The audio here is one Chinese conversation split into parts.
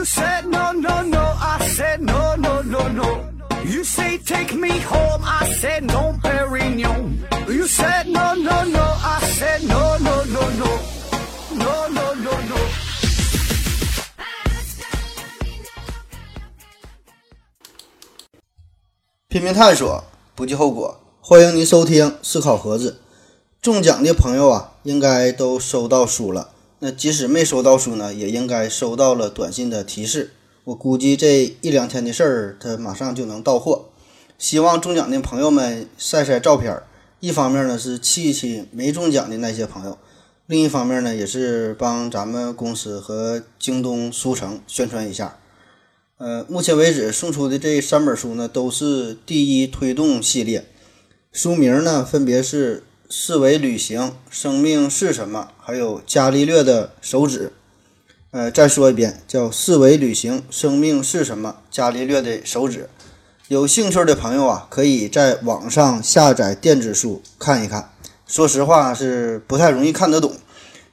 You said no, no, no. I said no, no, no, no. You say take me home. I said no, Perignon. You said no, no, no. I said no, no, no, no. No, no, no, no. 拼命探索，不计后果。欢迎您收听思考盒子。中奖的朋友啊，应该都收到书了。那即使没收到书呢，也应该收到了短信的提示。我估计这一两天的事儿，他马上就能到货。希望中奖的朋友们晒晒照片儿，一方面呢是气气没中奖的那些朋友，另一方面呢也是帮咱们公司和京东书城宣传一下。呃，目前为止送出的这三本书呢，都是第一推动系列，书名呢分别是《四维旅行》《生命是什么》，还有《伽利略的手指》。呃，再说一遍，叫《四维旅行》《生命是什么》《伽利略的手指》。有兴趣的朋友啊，可以在网上下载电子书看一看。说实话是不太容易看得懂。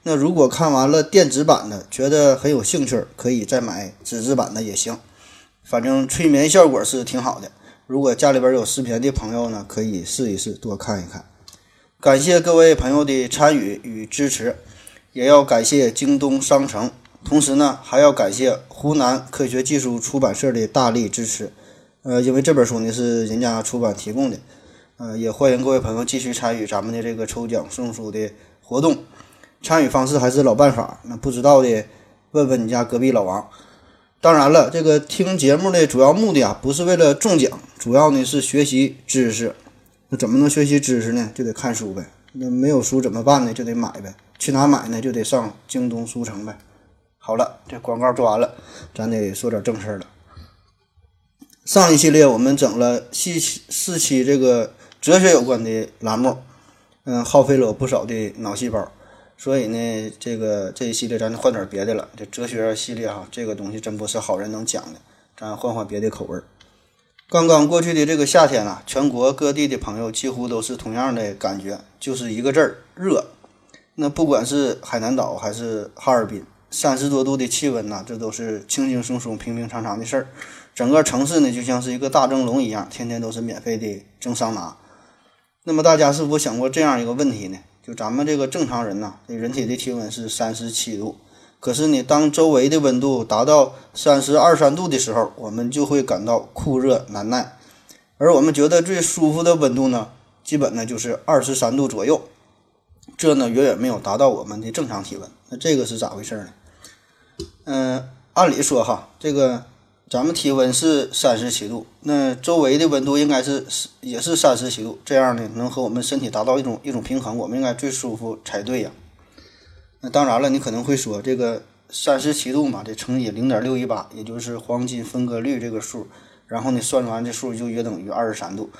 那如果看完了电子版的，觉得很有兴趣，可以再买纸质版的也行。反正催眠效果是挺好的。如果家里边有失眠的朋友呢，可以试一试，多看一看。感谢各位朋友的参与与支持，也要感谢京东商城，同时呢，还要感谢湖南科学技术出版社的大力支持。呃，因为这本书呢是人家出版提供的，呃，也欢迎各位朋友继续参与咱们的这个抽奖送书的活动。参与方式还是老办法，那不知道的问问你家隔壁老王。当然了，这个听节目的主要目的啊，不是为了中奖，主要呢是学习知识。那怎么能学习知识呢？就得看书呗。那没有书怎么办呢？就得买呗。去哪买呢？就得上京东书城呗。好了，这广告做完了，咱得说点正事儿了。上一系列我们整了四期四期这个哲学有关的栏目，嗯，耗费了我不少的脑细胞，所以呢，这个这一系列咱就换点别的了。这哲学系列哈，这个东西真不是好人能讲的，咱换换别的口味儿。刚刚过去的这个夏天啊，全国各地的朋友几乎都是同样的感觉，就是一个字儿热。那不管是海南岛还是哈尔滨，三十多度的气温呐，这都是轻轻松松、平平常常的事儿。整个城市呢，就像是一个大蒸笼一样，天天都是免费的蒸桑拿。那么大家是否想过这样一个问题呢？就咱们这个正常人呐，人体的体温是三十七度，可是呢，当周围的温度达到三十二三度的时候，我们就会感到酷热难耐。而我们觉得最舒服的温度呢，基本呢就是二十三度左右。这呢远远没有达到我们的正常体温。那这个是咋回事呢？嗯，按理说哈，这个。咱们体温是三十七度，那周围的温度应该是是也是三十七度，这样呢能和我们身体达到一种一种平衡，我们应该最舒服才对呀。那当然了，你可能会说这个三十七度嘛，这乘以零点六一八，也就是黄金分割率这个数，然后呢算出来这数就约等于二十三度。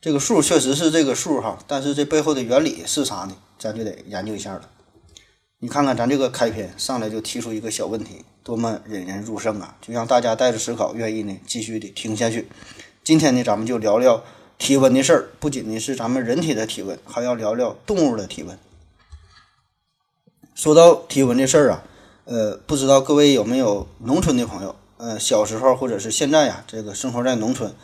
这个数确实是这个数哈，但是这背后的原理是啥呢？咱就得研究一下了。你看看咱这个开篇上来就提出一个小问题。多么引人入胜啊！就让大家带着思考，愿意呢继续的听下去。今天呢，咱们就聊聊体温的事儿。不仅呢是咱们人体的体温，还要聊聊动物的体温。说到体温这事儿啊，呃，不知道各位有没有农村的朋友？呃，小时候或者是现在呀，这个生活在农村，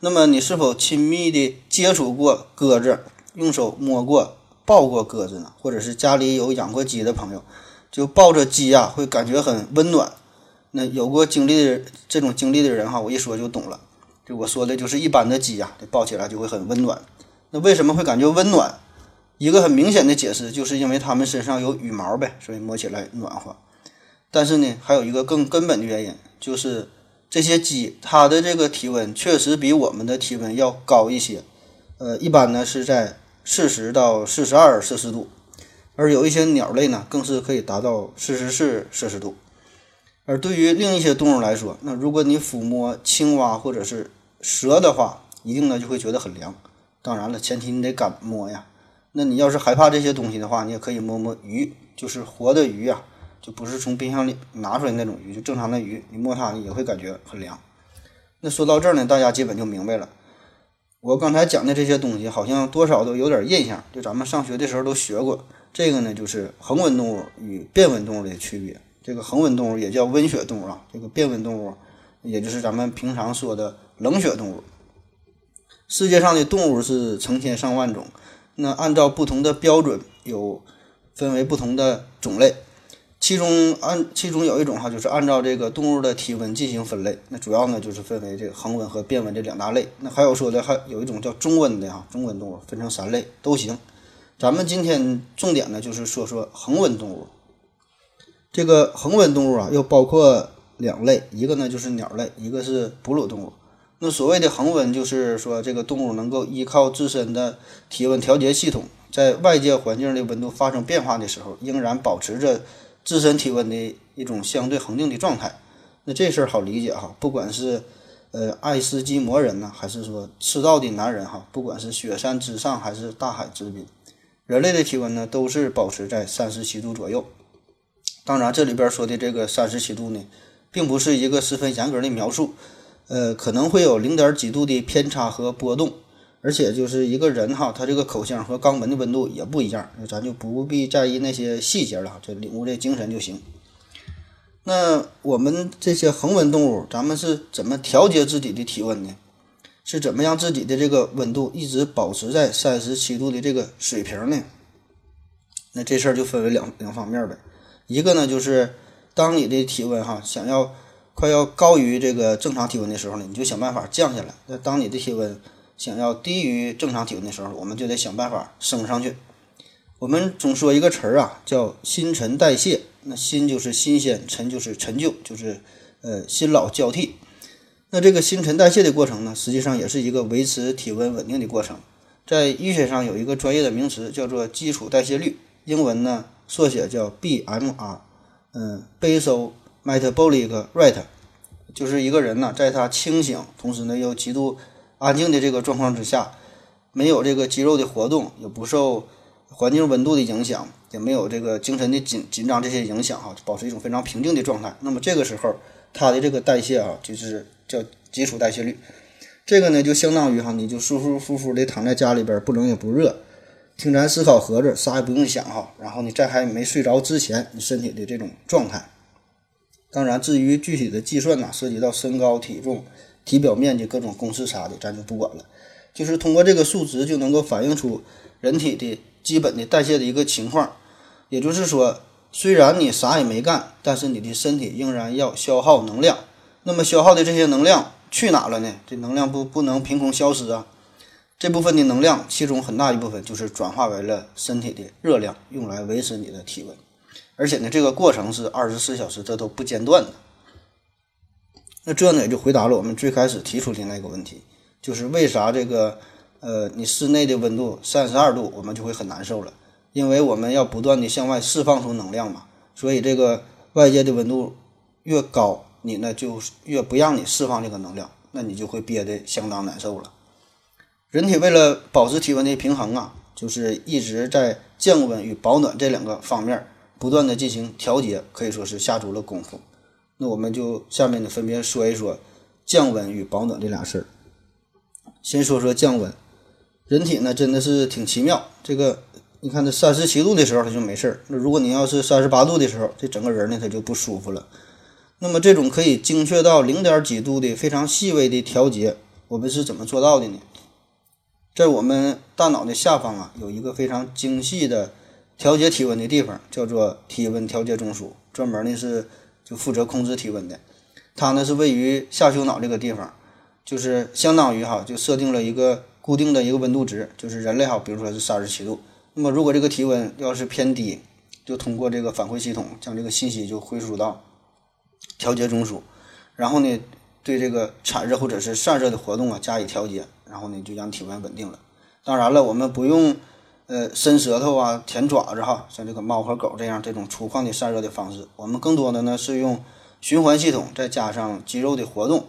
那么你是否亲密的接触过鸽子，用手摸过、抱过鸽子呢？或者是家里有养过鸡的朋友？就抱着鸡呀，会感觉很温暖。那有过经历的这种经历的人哈，我一说就懂了。就我说的就是一般的鸡呀，抱起来就会很温暖。那为什么会感觉温暖？一个很明显的解释，就是因为它们身上有羽毛呗，所以摸起来暖和。但是呢，还有一个更根本的原因，就是这些鸡它的这个体温确实比我们的体温要高一些。呃，一般呢是在四十到四十二摄氏度。而有一些鸟类呢，更是可以达到四十四摄氏度。而对于另一些动物来说，那如果你抚摸青蛙或者是蛇的话，一定呢就会觉得很凉。当然了，前提你得敢摸呀。那你要是害怕这些东西的话，你也可以摸摸鱼，就是活的鱼啊，就不是从冰箱里拿出来那种鱼，就正常的鱼，你摸它也会感觉很凉。那说到这儿呢，大家基本就明白了。我刚才讲的这些东西，好像多少都有点印象，就咱们上学的时候都学过。这个呢，就是恒温动物与变温动物的区别。这个恒温动物也叫温血动物啊，这个变温动物也就是咱们平常说的冷血动物。世界上的动物是成千上万种，那按照不同的标准有分为不同的种类。其中按其中有一种哈，就是按照这个动物的体温进行分类。那主要呢就是分为这个恒温和变温这两大类。那还有说的还有一种叫中温的哈，中温动物分成三类都行。咱们今天重点呢就是说说恒温动物。这个恒温动物啊又包括两类，一个呢就是鸟类，一个是哺乳动物。那所谓的恒温就是说这个动物能够依靠自身的体温调节系统，在外界环境的温度发生变化的时候，仍然保持着。自身体温的一种相对恒定的状态，那这事儿好理解哈。不管是呃爱斯基摩人呢，还是说赤道的男人哈，不管是雪山之上还是大海之滨，人类的体温呢都是保持在三十七度左右。当然，这里边说的这个三十七度呢，并不是一个十分严格的描述，呃，可能会有零点几度的偏差和波动。而且就是一个人哈，他这个口腔和肛门的温度也不一样，咱就不必在意那些细节了，就领悟这精神就行。那我们这些恒温动物，咱们是怎么调节自己的体温呢？是怎么让自己的这个温度一直保持在三十七度的这个水平呢？那这事儿就分为两两方面呗。一个呢，就是当你的体温哈想要快要高于这个正常体温的时候呢，你就想办法降下来。那当你的体温想要低于正常体温的时候，我们就得想办法升上去。我们总说一个词儿啊，叫新陈代谢。那新就是新鲜，陈就是陈旧，就是呃新老交替。那这个新陈代谢的过程呢，实际上也是一个维持体温稳定的过程。在医学上有一个专业的名词叫做基础代谢率，英文呢缩写叫 BMR，嗯，Basal Metabolic Rate，就是一个人呢在他清醒，同时呢又极度安静的这个状况之下，没有这个肌肉的活动，也不受环境温度的影响，也没有这个精神的紧紧张这些影响哈，保持一种非常平静的状态。那么这个时候，他的这个代谢啊，就是叫基础代谢率。这个呢，就相当于哈，你就舒舒服服的躺在家里边，不冷也不热，听咱思考盒子，啥也不用想哈。然后你在还没睡着之前，你身体的这种状态。当然，至于具体的计算呢，涉及到身高、体重。体表面积各种公式啥的，咱就不管了。就是通过这个数值就能够反映出人体的基本的代谢的一个情况。也就是说，虽然你啥也没干，但是你的身体仍然要消耗能量。那么消耗的这些能量去哪了呢？这能量不不能凭空消失啊。这部分的能量，其中很大一部分就是转化为了身体的热量，用来维持你的体温。而且呢，这个过程是二十四小时，这都不间断的。那这呢也就回答了我们最开始提出的那个问题，就是为啥这个呃你室内的温度三十二度我们就会很难受了？因为我们要不断的向外释放出能量嘛，所以这个外界的温度越高，你呢就越不让你释放这个能量，那你就会憋得相当难受了。人体为了保持体温的平衡啊，就是一直在降温与保暖这两个方面不断的进行调节，可以说是下足了功夫。那我们就下面呢分别说一说降温与保暖这俩事儿。先说说降温，人体呢真的是挺奇妙。这个你看，这三十七度的时候它就没事儿，那如果你要是三十八度的时候，这整个人呢他就不舒服了。那么这种可以精确到零点几度的非常细微的调节，我们是怎么做到的呢？在我们大脑的下方啊，有一个非常精细的调节体温的地方，叫做体温调节中枢，专门呢是。就负责控制体温的，它呢是位于下丘脑这个地方，就是相当于哈，就设定了一个固定的一个温度值，就是人类哈，比如说是三十七度，那么如果这个体温要是偏低，就通过这个反馈系统将这个信息就回输到调节中枢，然后呢对这个产热或者是散热的活动啊加以调节，然后呢就让体温稳定了。当然了，我们不用。呃，伸舌头啊，舔爪子哈，像这个猫和狗这样这种粗犷的散热的方式，我们更多的呢是用循环系统，再加上肌肉的活动，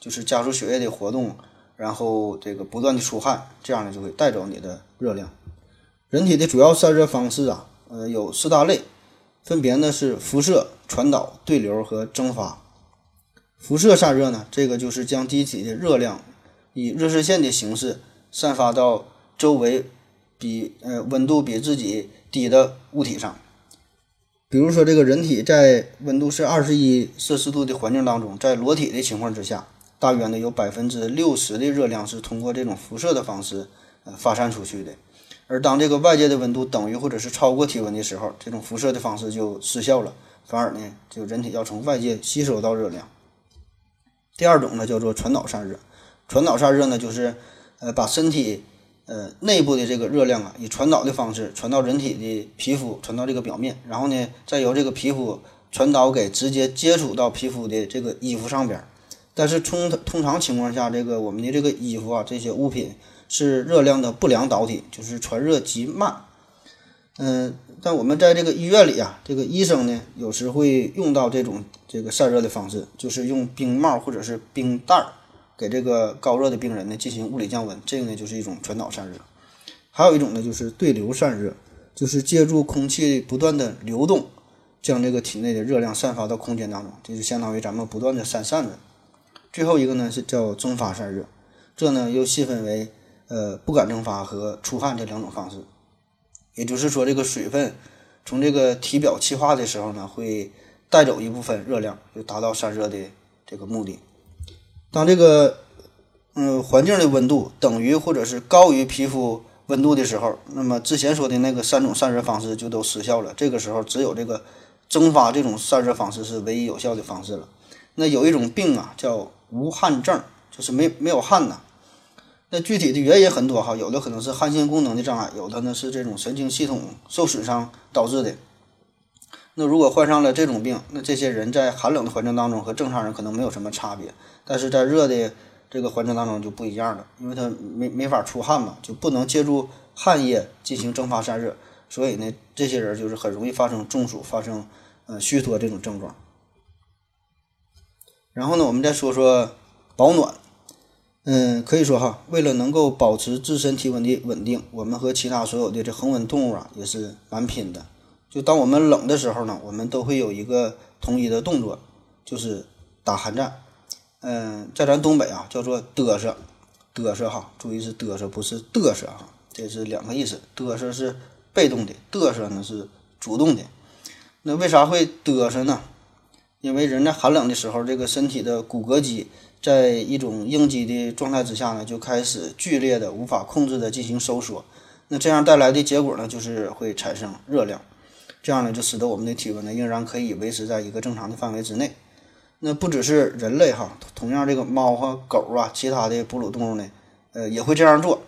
就是加速血液的活动，然后这个不断的出汗，这样呢就会带走你的热量。人体的主要散热方式啊，呃，有四大类，分别呢是辐射、传导、对流和蒸发。辐射散热呢，这个就是将机体的热量以热射线的形式散发到周围。比呃温度比自己低的物体上，比如说，这个人体在温度是二十一摄氏度的环境当中，在裸体的情况之下，大约呢有百分之六十的热量是通过这种辐射的方式呃发散出去的。而当这个外界的温度等于或者是超过体温的时候，这种辐射的方式就失效了，反而呢，就人体要从外界吸收到热量。第二种呢叫做传导散热，传导散热呢就是呃把身体。呃，内部的这个热量啊，以传导的方式传到人体的皮肤，传到这个表面，然后呢，再由这个皮肤传导给直接接触到皮肤的这个衣服上边。但是通通常情况下，这个我们的这个衣服啊，这些物品是热量的不良导体，就是传热极慢。嗯，但我们在这个医院里啊，这个医生呢，有时会用到这种这个散热的方式，就是用冰帽或者是冰袋儿。给这个高热的病人呢进行物理降温，这个呢就是一种传导散热。还有一种呢就是对流散热，就是借助空气不断的流动，将这个体内的热量散发到空间当中，这就相当于咱们不断的散散热。最后一个呢是叫蒸发散热，这呢又细分为呃不感蒸发和出汗这两种方式。也就是说，这个水分从这个体表气化的时候呢，会带走一部分热量，就达到散热的这个目的。当这个嗯环境的温度等于或者是高于皮肤温度的时候，那么之前说的那个三种散热方式就都失效了。这个时候只有这个蒸发这种散热方式是唯一有效的方式了。那有一种病啊叫无汗症，就是没没有汗呐。那具体的原因很多哈，有的可能是汗腺功能的障碍，有的呢是这种神经系统受损伤导致的。那如果患上了这种病，那这些人在寒冷的环境当中和正常人可能没有什么差别。但是在热的这个环境当中就不一样了，因为他没没法出汗嘛，就不能借助汗液进行蒸发散热，所以呢，这些人就是很容易发生中暑、发生呃虚脱这种症状。然后呢，我们再说说保暖，嗯，可以说哈，为了能够保持自身体温的稳定，我们和其他所有的这恒温动物啊也是蛮拼的。就当我们冷的时候呢，我们都会有一个统一的动作，就是打寒战。嗯，在咱东北啊，叫做嘚瑟，嘚瑟哈，注意是嘚瑟，不是嘚瑟哈，这是两个意思。嘚瑟是被动的，嘚瑟呢是主动的。那为啥会嘚瑟呢？因为人在寒冷的时候，这个身体的骨骼肌在一种应激的状态之下呢，就开始剧烈的、无法控制的进行收缩。那这样带来的结果呢，就是会产生热量，这样呢就使得我们的体温呢仍然可以维持在一个正常的范围之内。那不只是人类哈，同样这个猫和狗啊，其他的哺乳动物呢，呃，也会这样做，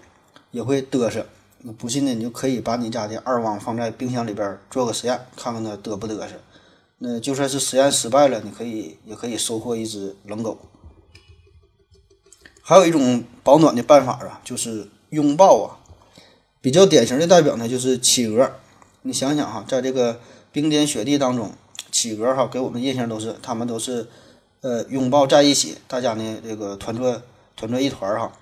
也会嘚瑟。那不信呢，你就可以把你家的二汪放在冰箱里边做个实验，看看它嘚不嘚瑟。那就算是实验失败了，你可以也可以收获一只冷狗。还有一种保暖的办法啊，就是拥抱啊。比较典型的代表呢，就是企鹅。你想想哈，在这个冰天雪地当中。企鹅哈给我们印象都是，他们都是，呃，拥抱在一起，大家呢这个团坐团坐一团哈，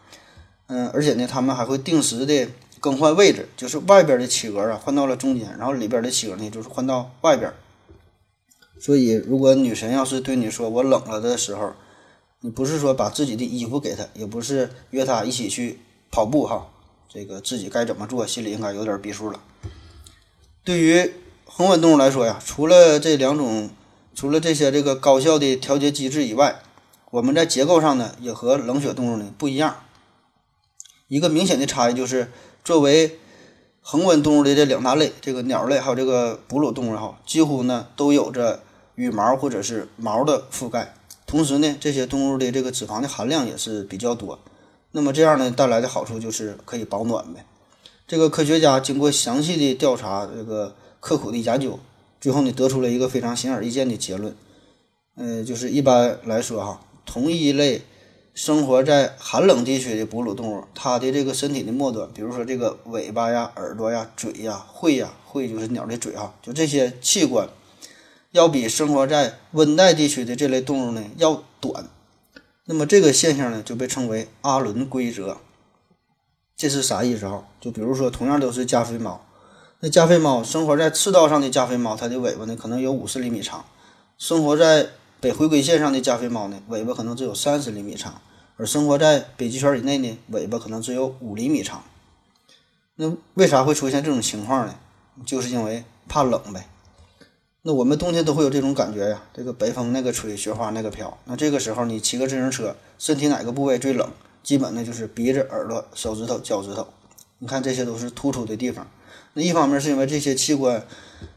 嗯，而且呢，他们还会定时的更换位置，就是外边的企鹅啊换到了中间，然后里边的企鹅呢就是换到外边。所以，如果女神要是对你说我冷了的时候，你不是说把自己的衣服给她，也不是约她一起去跑步哈，这个自己该怎么做，心里应该有点逼数了。对于。恒温动物来说呀，除了这两种，除了这些这个高效的调节机制以外，我们在结构上呢也和冷血动物呢不一样。一个明显的差异就是，作为恒温动物的这两大类，这个鸟类还有这个哺乳动物哈，几乎呢都有着羽毛或者是毛的覆盖。同时呢，这些动物的这个脂肪的含量也是比较多。那么这样呢带来的好处就是可以保暖呗。这个科学家经过详细的调查，这个。刻苦的研究，最后呢得出了一个非常显而易见的结论，嗯，就是一般来说哈，同一类生活在寒冷地区的哺乳动物，它的这个身体的末端，比如说这个尾巴呀、耳朵呀、嘴呀、喙呀，喙就是鸟的嘴哈，就这些器官，要比生活在温带地区的这类动物呢要短。那么这个现象呢就被称为阿伦规则。这是啥意思啊？就比如说同样都是加菲猫。那加菲猫生活在赤道上的加菲猫，它的尾巴呢可能有五十厘米长；生活在北回归线上的加菲猫呢，尾巴可能只有三十厘米长；而生活在北极圈以内呢，尾巴可能只有五厘米长。那为啥会出现这种情况呢？就是因为怕冷呗。那我们冬天都会有这种感觉呀，这个北风那个吹，雪花那个飘。那这个时候你骑个自行车，身体哪个部位最冷？基本呢就是鼻子、耳朵、手指头、脚趾头。你看这些都是突出的地方。那一方面是因为这些器官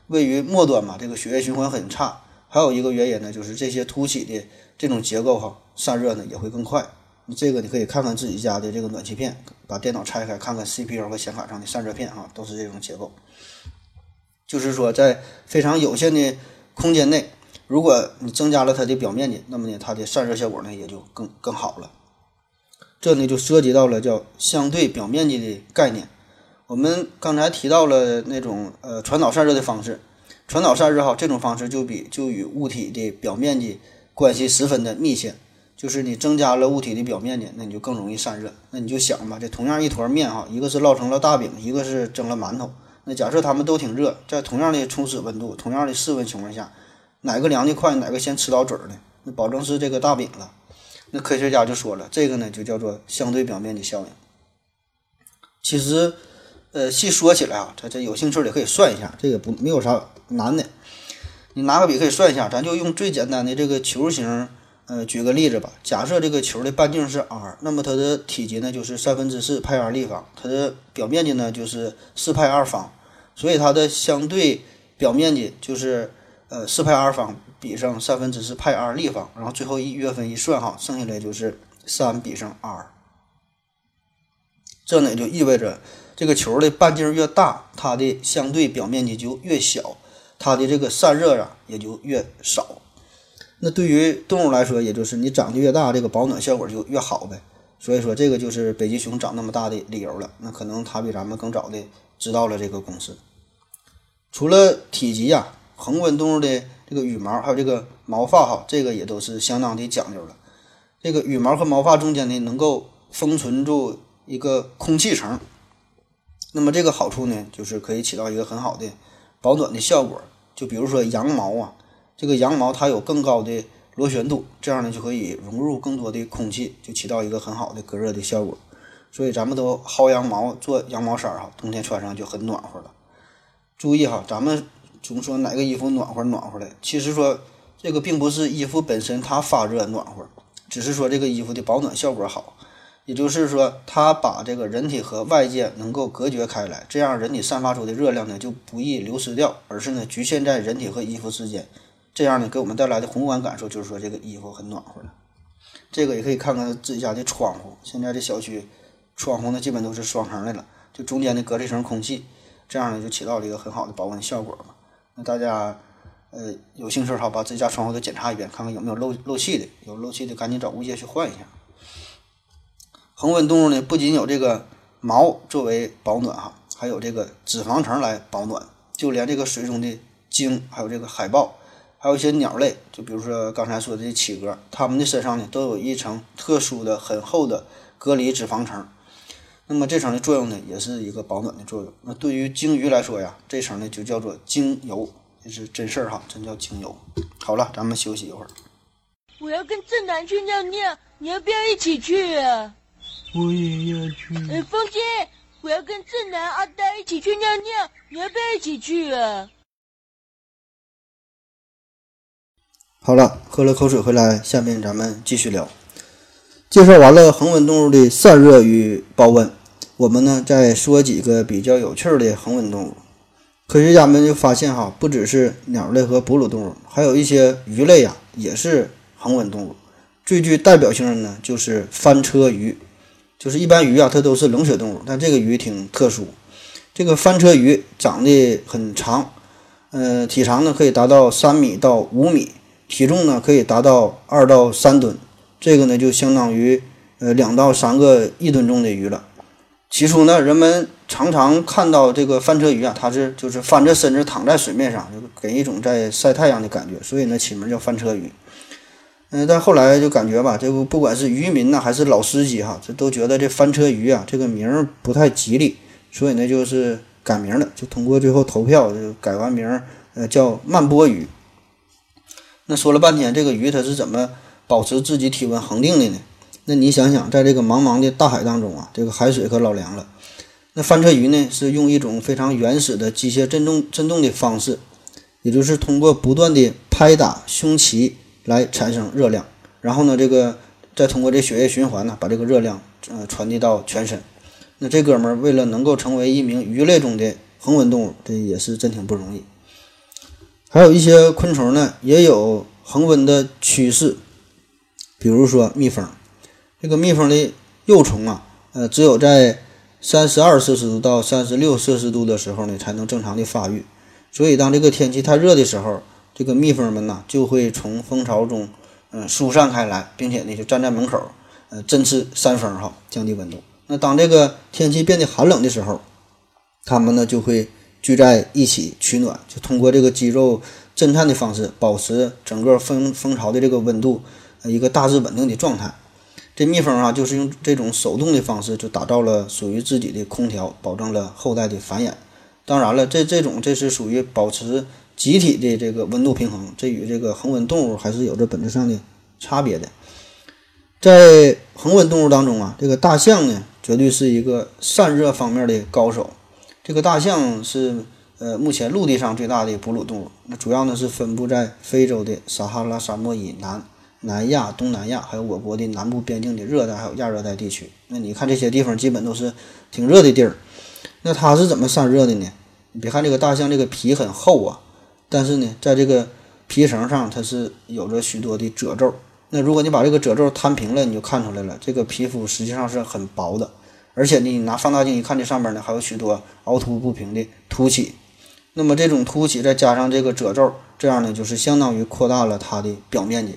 位于末端嘛，这个血液循环很差。还有一个原因呢，就是这些凸起的这种结构哈，散热呢也会更快。这个你可以看看自己家的这个暖气片，把电脑拆开看看 CPU 和显卡上的散热片啊，都是这种结构。就是说，在非常有限的空间内，如果你增加了它的表面积，那么呢，它的散热效果呢也就更更好了。这呢就涉及到了叫相对表面积的概念。我们刚才提到了那种呃传导散热的方式，传导散热哈，这种方式就比就与物体的表面积关系十分的密切。就是你增加了物体的表面积，那你就更容易散热。那你就想吧，这同样一坨面哈，一个是烙成了大饼，一个是蒸了馒头。那假设它们都挺热，在同样的初始温度、同样的室温情况下，哪个凉的快，哪个先吃到嘴儿呢？那保证是这个大饼了。那科学家就说了，这个呢就叫做相对表面积效应。其实，呃，细说起来啊，这这有兴趣的可以算一下，这个不没有啥难的。你拿个笔可以算一下，咱就用最简单的这个球形。呃，举个例子吧，假设这个球的半径是 r，那么它的体积呢就是三分之四派 r 立方，它的表面积呢就是四派 r 方，所以它的相对表面积就是呃四派 r 方比上三分之四派 r 立方，然后最后一约分一算哈，剩下来就是三比上 r。这呢也就意味着这个球的半径越大，它的相对表面积就越小，它的这个散热啊也就越少。那对于动物来说，也就是你长得越大，这个保暖效果就越好呗。所以说，这个就是北极熊长那么大的理由了。那可能它比咱们更早的知道了这个公式。除了体积呀，恒温动物的这个羽毛还有这个毛发哈，这个也都是相当的讲究了。这个羽毛和毛发中间呢，能够封存住一个空气层。那么这个好处呢，就是可以起到一个很好的保暖的效果。就比如说羊毛啊。这个羊毛它有更高的螺旋度，这样呢就可以融入更多的空气，就起到一个很好的隔热的效果。所以咱们都薅羊毛做羊毛衫儿哈，冬天穿上就很暖和了。注意哈，咱们总说哪个衣服暖和暖和的，其实说这个并不是衣服本身它发热暖和，只是说这个衣服的保暖效果好，也就是说它把这个人体和外界能够隔绝开来，这样人体散发出的热量呢就不易流失掉，而是呢局限在人体和衣服之间。这样呢，给我们带来的宏观感受就是说，这个衣服很暖和了。这个也可以看看自己家的窗户，现在这小区窗户呢，基本都是双层的了，就中间的隔了一层空气，这样呢就起到了一个很好的保温效果嘛。那大家呃有兴趣哈，把自己家窗户都检查一遍，看看有没有漏漏气的，有漏气的赶紧找物业去换一下。恒温动物呢，不仅有这个毛作为保暖哈，还有这个脂肪层来保暖，就连这个水中的鲸，还有这个海豹。还有一些鸟类，就比如说刚才说的企鹅，它们的身上呢都有一层特殊的、很厚的隔离脂肪层。那么这层的作用呢，也是一个保暖的作用。那对于鲸鱼来说呀，这层呢就叫做鲸油，这是真事儿哈，真叫鲸油。好了，咱们休息一会儿。我要跟正南去尿尿，你要不要一起去啊？我也要去。哎，风姐，我要跟正南、阿呆一起去尿尿，你要不要一起去啊？好了，喝了口水回来，下面咱们继续聊。介绍完了恒温动物的散热与保温，我们呢再说几个比较有趣的恒温动物。科学家们就发现哈，不只是鸟类和哺乳动物，还有一些鱼类呀，也是恒温动物。最具代表性的呢，就是翻车鱼。就是一般鱼啊，它都是冷血动物，但这个鱼挺特殊。这个翻车鱼长得很长，嗯，体长呢可以达到三米到五米。体重呢可以达到二到三吨，这个呢就相当于呃两到三个一吨重的鱼了。起初呢，人们常常看到这个翻车鱼啊，它是就是翻着身子躺在水面上，就给一种在晒太阳的感觉，所以呢起名叫翻车鱼。嗯，但后来就感觉吧，这个不管是渔民呢还是老司机哈，这都觉得这翻车鱼啊这个名儿不太吉利，所以呢就是改名了，就通过最后投票就改完名儿，呃叫慢波鱼。那说了半天，这个鱼它是怎么保持自己体温恒定的呢？那你想想，在这个茫茫的大海当中啊，这个海水可老凉了。那翻车鱼呢，是用一种非常原始的机械振动振动的方式，也就是通过不断的拍打胸鳍来产生热量，然后呢，这个再通过这血液循环呢，把这个热量呃传递到全身。那这哥们儿为了能够成为一名鱼类中的恒温动物，这也是真挺不容易。还有一些昆虫呢，也有恒温的趋势，比如说蜜蜂。这个蜜蜂的幼虫啊，呃，只有在三十二摄氏度到三十六摄氏度的时候呢，才能正常的发育。所以，当这个天气太热的时候，这个蜜蜂们呢，就会从蜂巢中，嗯，疏散开来，并且呢，就站在门口，呃，振翅扇风哈，降低温度。那当这个天气变得寒冷的时候，它们呢就会聚在一起取暖，就通过这个肌肉震颤的方式，保持整个蜂蜂巢的这个温度呃一个大致稳定的状态。这蜜蜂啊，就是用这种手动的方式，就打造了属于自己的空调，保证了后代的繁衍。当然了，这这种这是属于保持集体的这个温度平衡，这与这个恒温动物还是有着本质上的差别的。在恒温动物当中啊，这个大象呢，绝对是一个散热方面的高手。这个大象是呃目前陆地上最大的哺乳动物，那主要呢是分布在非洲的撒哈拉沙漠以南、南亚、东南亚，还有我国的南部边境的热带还有亚热带地区。那你看这些地方基本都是挺热的地儿。那它是怎么散热的呢？你别看这个大象这个皮很厚啊，但是呢，在这个皮层上它是有着许多的褶皱。那如果你把这个褶皱摊平了，你就看出来了，这个皮肤实际上是很薄的，而且呢，你拿放大镜一看，这上面呢还有许多凹凸不平的凸起。那么这种凸起再加上这个褶皱，这样呢就是相当于扩大了它的表面积，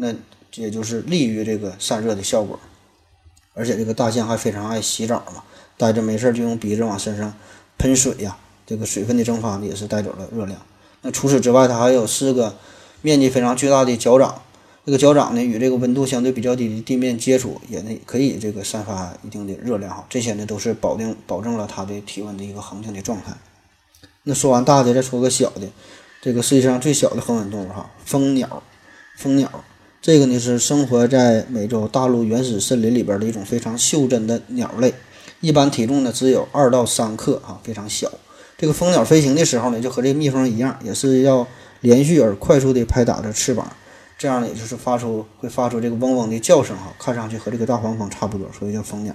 那也就是利于这个散热的效果。而且这个大象还非常爱洗澡嘛。待着没事就用鼻子往身上喷水呀，这个水分的蒸发呢也是带走了热量。那除此之外，它还有四个面积非常巨大的脚掌，这个脚掌呢与这个温度相对比较低的地面接触，也呢可以这个散发一定的热量哈。这些呢都是保定保证了它的体温的一个恒定的状态。那说完大的，再说个小的，这个世界上最小的恒温动物哈，蜂鸟。蜂鸟这个呢是生活在美洲大陆原始森林里边的一种非常袖珍的鸟类。一般体重呢只有二到三克啊，非常小。这个蜂鸟飞行的时候呢，就和这个蜜蜂一样，也是要连续而快速地拍打着翅膀，这样呢，也就是发出会发出这个嗡嗡的叫声哈，看上去和这个大黄蜂差不多，所以叫蜂鸟。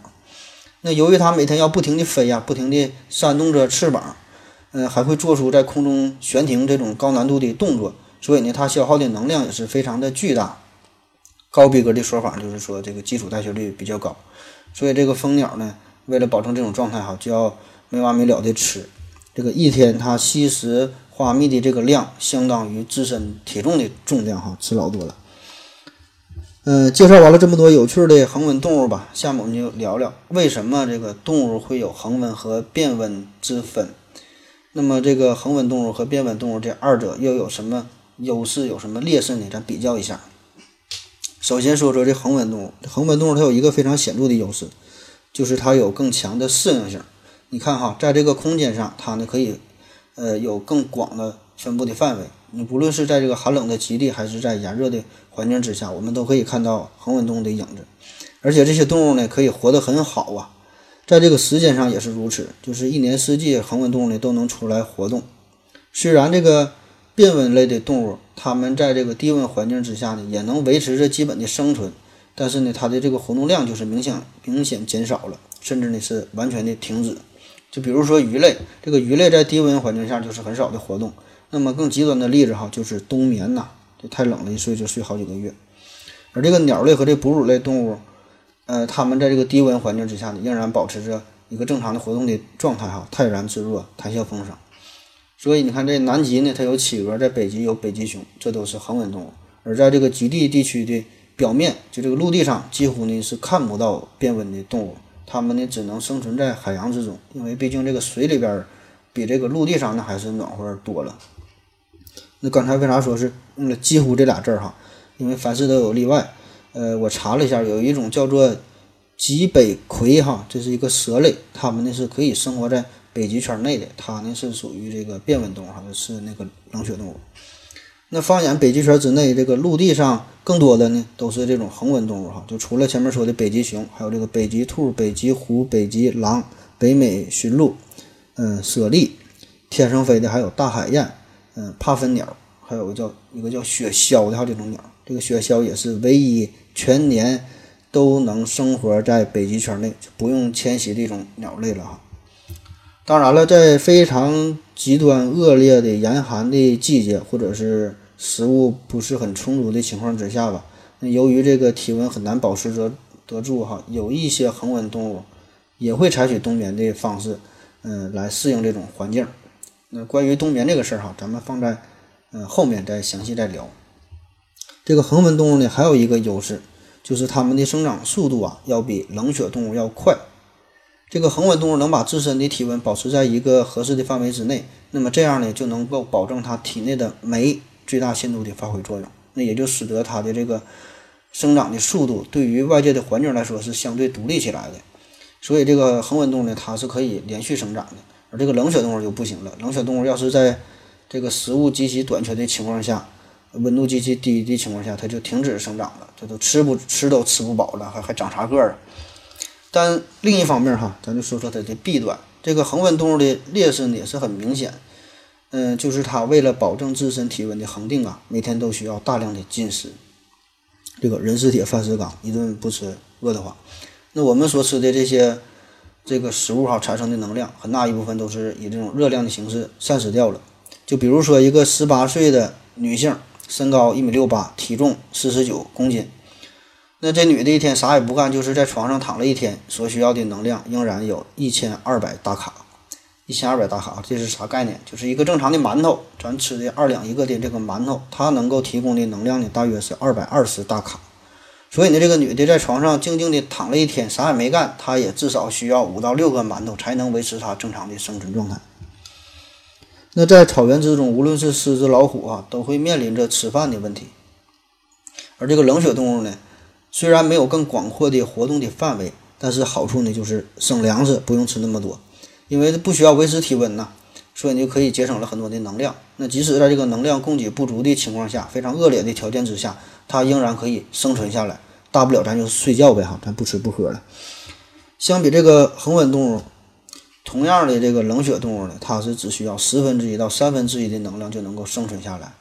那由于它每天要不停地飞呀，不停地扇动着翅膀，嗯，还会做出在空中悬停这种高难度的动作，所以呢，它消耗的能量也是非常的巨大。高逼格的说法就是说，这个基础代谢率比较高，所以这个蜂鸟呢。为了保证这种状态哈，就要没完没了的吃。这个一天它吸食花蜜的这个量，相当于自身体重的重量哈，吃老多了。嗯，介绍完了这么多有趣的恒温动物吧，下面我们就聊聊为什么这个动物会有恒温和变温之分。那么这个恒温动物和变温动物这二者又有什么优势，有什么劣势呢？咱比较一下。首先说说这恒温动物，恒温动物它有一个非常显著的优势。就是它有更强的适应性，你看哈，在这个空间上，它呢可以，呃，有更广的分布的范围。你不论是在这个寒冷的极地，还是在炎热的环境之下，我们都可以看到恒温动物的影子。而且这些动物呢，可以活得很好啊，在这个时间上也是如此，就是一年四季恒温动物呢都能出来活动。虽然这个变温类的动物，它们在这个低温环境之下呢，也能维持着基本的生存。但是呢，它的这个活动量就是明显明显减少了，甚至呢是完全的停止。就比如说鱼类，这个鱼类在低温环境下就是很少的活动。那么更极端的例子哈，就是冬眠呐，就太冷了，一睡就睡好几个月。而这个鸟类和这哺乳类动物，呃，它们在这个低温环境之下呢，仍然保持着一个正常的活动的状态哈，泰然自若，谈笑风生。所以你看，这南极呢，它有企鹅；在北极有北极熊，这都是恒温动物。而在这个极地地区的。表面就这个陆地上几乎呢是看不到变温的动物，它们呢只能生存在海洋之中，因为毕竟这个水里边比这个陆地上呢还是暖和多了。那刚才为啥说是用了几乎这俩字儿哈？因为凡事都有例外。呃，我查了一下，有一种叫做极北葵哈，这是一个蛇类，它们呢是可以生活在北极圈内的，它呢是属于这个变温动物哈，是那个冷血动物。那放眼北极圈之内，这个陆地上更多的呢都是这种恒温动物哈，就除了前面说的北极熊，还有这个北极兔、北极狐、北极狼、北美驯鹿，嗯，猞猁，天上飞的还有大海燕，嗯，帕分鸟，还有个叫一个叫雪鸮的哈这种鸟。这个雪鸮也是唯一全年都能生活在北极圈内就，不用迁徙的一种鸟类了哈。当然了，在非常极端恶劣的严寒的季节，或者是食物不是很充足的情况之下吧，那由于这个体温很难保持得得住哈，有一些恒温动物也会采取冬眠的方式，嗯，来适应这种环境。那关于冬眠这个事儿哈，咱们放在嗯后面再详细再聊。这个恒温动物呢，还有一个优势，就是它们的生长速度啊，要比冷血动物要快。这个恒温动物能把自身的体温保持在一个合适的范围之内，那么这样呢，就能够保证它体内的酶最大限度的发挥作用，那也就使得它的这个生长的速度对于外界的环境来说是相对独立起来的。所以这个恒温动物呢，它是可以连续生长的，而这个冷血动物就不行了。冷血动物要是在这个食物极其短缺的情况下，温度极其低的情况下，它就停止生长了，这都吃不吃都吃不饱了，还还长啥个儿？但另一方面哈，咱就说说它的弊端。这个恒温动物的劣势呢也是很明显，嗯，就是它为了保证自身体温的恒定啊，每天都需要大量的进食。这个人是铁，饭是钢，一顿不吃饿得慌。那我们所吃的这些这个食物哈产生的能量，很大一部分都是以这种热量的形式散失掉了。就比如说一个十八岁的女性，身高一米六八，体重四十九公斤。那这女的一天啥也不干，就是在床上躺了一天，所需要的能量仍然有一千二百大卡。一千二百大卡，这是啥概念？就是一个正常的馒头，咱吃的二两一个的这个馒头，它能够提供的能量呢，大约是二百二十大卡。所以呢，这个女的在床上静静的躺了一天，啥也没干，她也至少需要五到六个馒头才能维持她正常的生存状态。那在草原之中，无论是狮子、老虎啊，都会面临着吃饭的问题。而这个冷血动物呢？虽然没有更广阔的活动的范围，但是好处呢就是省粮食，不用吃那么多，因为不需要维持体温呐，所以你就可以节省了很多的能量。那即使在这个能量供给不足的情况下，非常恶劣的条件之下，它仍然可以生存下来。大不了咱就睡觉呗哈，咱不吃不喝了。相比这个恒温动物，同样的这个冷血动物呢，它是只需要十分之一到三分之一的能量就能够生存下来。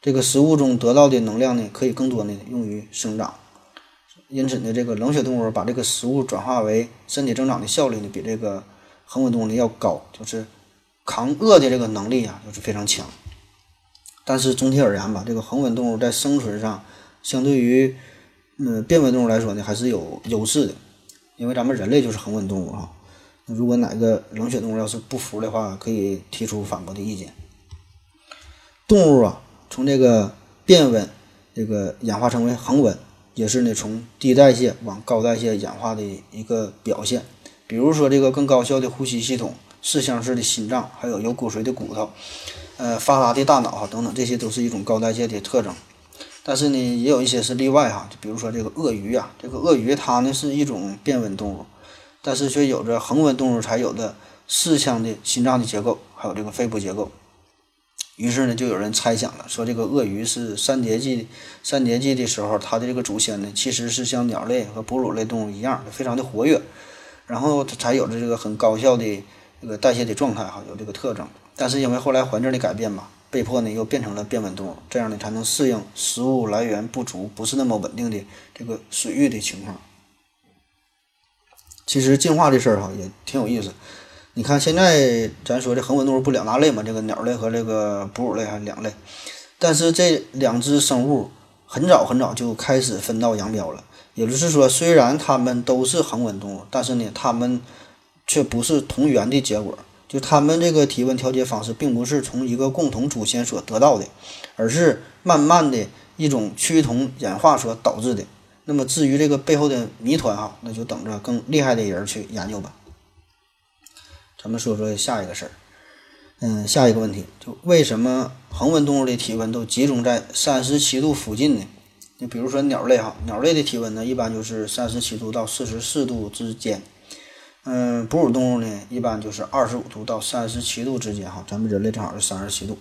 这个食物中得到的能量呢，可以更多的用于生长。因此呢，这个冷血动物把这个食物转化为身体增长的效率呢，比这个恒温动物要高，就是抗饿的这个能力啊，就是非常强。但是总体而言吧，这个恒温动物在生存上，相对于嗯变温动物来说呢，还是有优势的。因为咱们人类就是恒温动物哈。那如果哪个冷血动物要是不服的话，可以提出反驳的意见。动物啊，从这个变温这个演化成为恒温。也是呢，从低代谢往高代谢演化的一个表现。比如说，这个更高效的呼吸系统、四腔式的心脏，还有有骨髓的骨头，呃，发达的大脑啊等等，这些都是一种高代谢的特征。但是呢，也有一些是例外哈，就比如说这个鳄鱼啊，这个鳄鱼它呢是一种变温动物，但是却有着恒温动物才有的四腔的心脏的结构，还有这个肺部结构。于是呢，就有人猜想了，说这个鳄鱼是三叠纪，三叠纪的时候，它的这个祖先呢，其实是像鸟类和哺乳类动物一样，非常的活跃，然后才有着这个很高效的这个代谢的状态，哈，有这个特征。但是因为后来环境的改变吧，被迫呢又变成了变温动物，这样呢才能适应食物来源不足、不是那么稳定的这个水域的情况。其实进化这事儿哈也挺有意思。你看，现在咱说这恒温动物不两大类嘛？这个鸟类和这个哺乳类还两类。但是这两只生物很早很早就开始分道扬镳了。也就是说，虽然它们都是恒温动物，但是呢，它们却不是同源的结果。就它们这个体温调节方式，并不是从一个共同祖先所得到的，而是慢慢的一种趋同演化所导致的。那么至于这个背后的谜团哈，那就等着更厉害的人去研究吧。咱们说说下一个事儿，嗯，下一个问题就为什么恒温动物的体温都集中在三十七度附近呢？你比如说鸟类哈，鸟类的体温呢一般就是三十七度到四十四度之间，嗯，哺乳动物呢一般就是二十五度到三十七度之间哈，咱们人类正好是三十七度。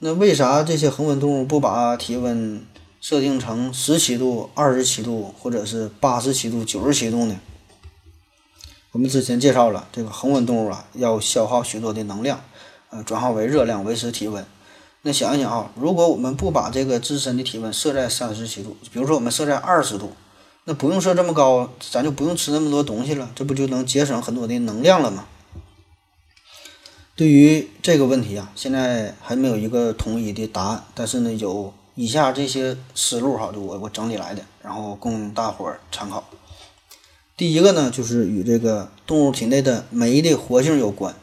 那为啥这些恒温动物不把体温设定成十七度、二十七度或者是八十七度、九十七度呢？我们之前介绍了，这个恒温动物啊，要消耗许多的能量，呃，转化为热量维持体温。那想一想啊，如果我们不把这个自身的体温设在三十七度，比如说我们设在二十度，那不用设这么高，咱就不用吃那么多东西了，这不就能节省很多的能量了吗？对于这个问题啊，现在还没有一个统一的答案，但是呢，有以下这些思路哈，就我我整理来的，然后供大伙儿参考。第一个呢，就是与这个动物体内的酶的活性有关。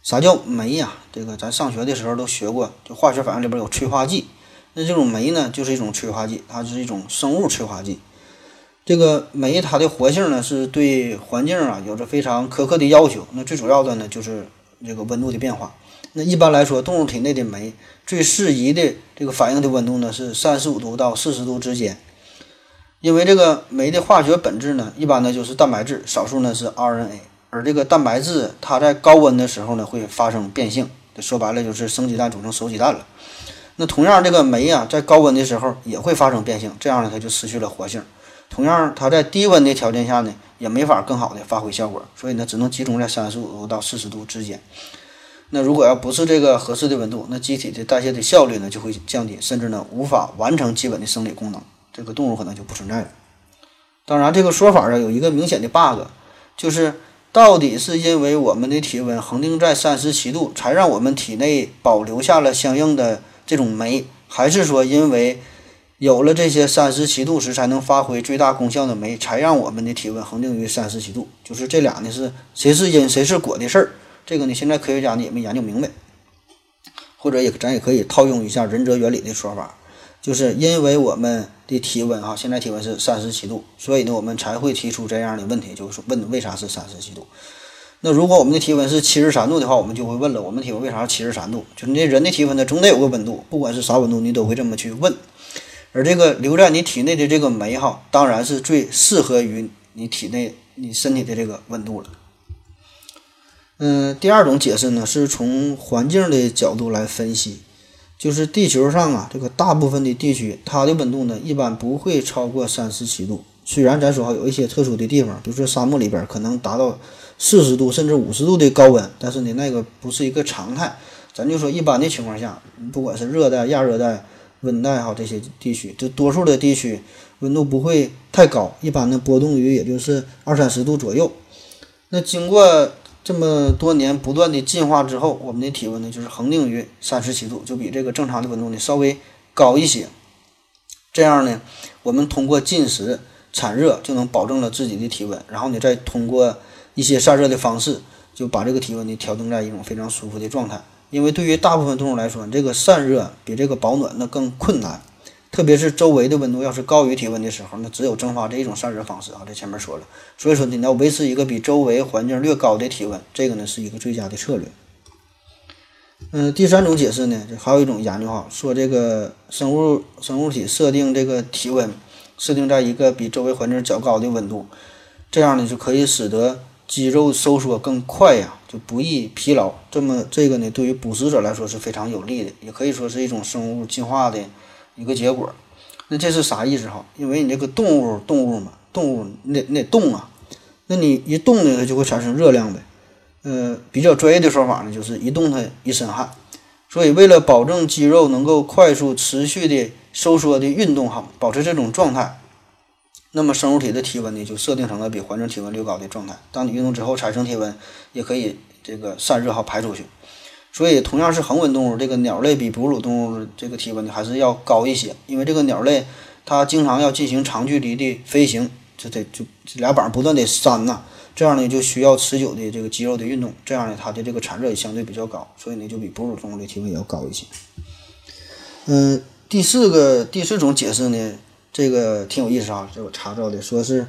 啥叫酶呀？这个咱上学的时候都学过，就化学反应里边有催化剂。那这种酶呢，就是一种催化剂，它是一种生物催化剂。这个酶它的活性呢，是对环境啊有着非常苛刻的要求。那最主要的呢，就是这个温度的变化。那一般来说，动物体内的酶最适宜的这个反应的温度呢，是三十五度到四十度之间。因为这个酶的化学本质呢，一般呢就是蛋白质，少数呢是 RNA。而这个蛋白质它在高温的时候呢，会发生变性，说白了就是生鸡蛋煮成熟鸡蛋了。那同样，这个酶啊，在高温的时候也会发生变性，这样呢，它就失去了活性。同样，它在低温的条件下呢，也没法更好的发挥效果，所以呢，只能集中在三十五度到四十度之间。那如果要不是这个合适的温度，那机体的代谢的效率呢就会降低，甚至呢无法完成基本的生理功能，这个动物可能就不存在了。当然，这个说法啊有一个明显的 bug，就是到底是因为我们的体温恒定在三十七度，才让我们体内保留下了相应的这种酶，还是说因为有了这些三十七度时才能发挥最大功效的酶，才让我们的体温恒定于三十七度？就是这俩呢是谁是因谁是果的事儿？这个呢，现在科学家呢也没研究明白，或者也咱也可以套用一下仁泽原理的说法，就是因为我们的体温啊，现在体温是三十七度，所以呢我们才会提出这样的问题，就是问为啥是三十七度？那如果我们的体温是七十三度的话，我们就会问了，我们体温为啥是七十三度？就是那人的体温呢，总得有个温度，不管是啥温度，你都会这么去问。而这个留在你体内的这个酶哈，当然是最适合于你体内你身体的这个温度了。嗯，第二种解释呢，是从环境的角度来分析，就是地球上啊，这个大部分的地区，它的温度呢，一般不会超过三十七度。虽然咱说哈，有一些特殊的地方，比如说沙漠里边可能达到四十度甚至五十度的高温，但是呢，那个不是一个常态。咱就说一般的情况下，不管是热带、亚热带、温带哈这些地区，就多数的地区温度不会太高，一般的波动于也就是二三十度左右。那经过这么多年不断的进化之后，我们的体温呢就是恒定于三十七度，就比这个正常的温度呢稍微高一些。这样呢，我们通过进食产热就能保证了自己的体温，然后呢再通过一些散热的方式，就把这个体温呢调整在一种非常舒服的状态。因为对于大部分动物来说，这个散热比这个保暖那更困难。特别是周围的温度要是高于体温的时候，那只有蒸发这一种散热方式啊。这前面说了，所以说你要维持一个比周围环境略高的体温，这个呢是一个最佳的策略。嗯，第三种解释呢，还有一种研究哈，说这个生物生物体设定这个体温，设定在一个比周围环境较高的温度，这样呢就可以使得肌肉收缩更快呀，就不易疲劳。这么这个呢，对于捕食者来说是非常有利的，也可以说是一种生物进化的。一个结果，那这是啥意思哈？因为你这个动物，动物嘛，动物你得你得动啊，那你一动呢，它就会产生热量呗。呃，比较专业的说法呢，就是一动它一身汗。所以为了保证肌肉能够快速持续的收缩的运动哈，保持这种状态，那么生物体的体温呢就设定成了比环境体温略高的状态。当你运动之后产生体温，也可以这个散热哈排出去。所以，同样是恒温动物，这个鸟类比哺乳动物这个体温呢还是要高一些，因为这个鸟类它经常要进行长距离的飞行，就得就俩膀不断的扇呐，这样呢就需要持久的这个肌肉的运动，这样呢它的这个产热也相对比较高，所以呢就比哺乳动物的体温也要高一些。嗯，第四个第四种解释呢，这个挺有意思啊，这我查到的，说是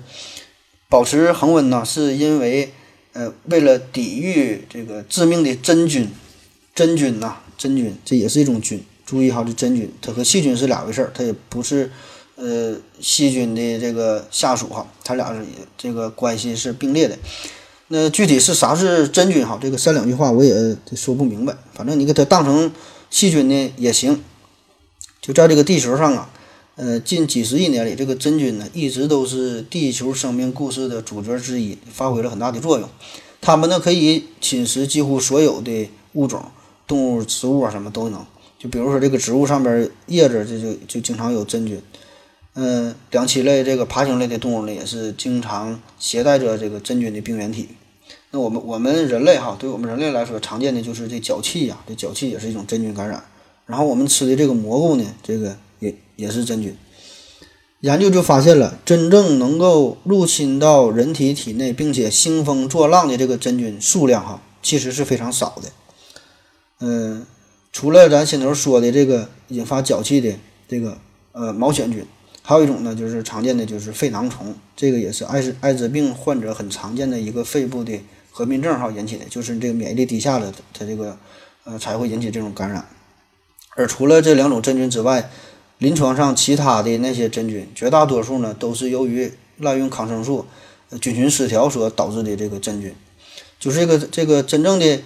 保持恒温呢，是因为呃为了抵御这个致命的真菌。真菌呐，真菌这也是一种菌。注意哈，这真菌它和细菌是俩回事儿，它也不是呃细菌的这个下属哈，它俩是这个关系是并列的。那具体是啥是真菌哈？这个三两句话我也说不明白。反正你给它当成细菌呢也行。就在这个地球上啊，呃，近几十亿年里，这个真菌呢一直都是地球生命故事的主角之一，发挥了很大的作用。它们呢可以侵蚀几乎所有的物种。动物、植物啊，什么都能，就比如说这个植物上边叶子，这就就经常有真菌。嗯，两栖类这个爬行类的动物呢，也是经常携带着这个真菌的病原体。那我们我们人类哈，对我们人类来说，常见的就是这脚气呀，这脚气也是一种真菌感染。然后我们吃的这个蘑菇呢，这个也也是真菌。研究就发现了，真正能够入侵到人体体内，并且兴风作浪的这个真菌数量哈，其实是非常少的。嗯，除了咱先头说的这个引发脚气的这个呃毛癣菌，还有一种呢，就是常见的就是肺囊虫，这个也是艾滋艾滋病患者很常见的一个肺部的合并症哈引起的，就是这个免疫力低下了，它这个呃才会引起这种感染。而除了这两种真菌之外，临床上其他的那些真菌，绝大多数呢都是由于滥用抗生素、菌群失调所导致的这个真菌。就是这个这个真正的，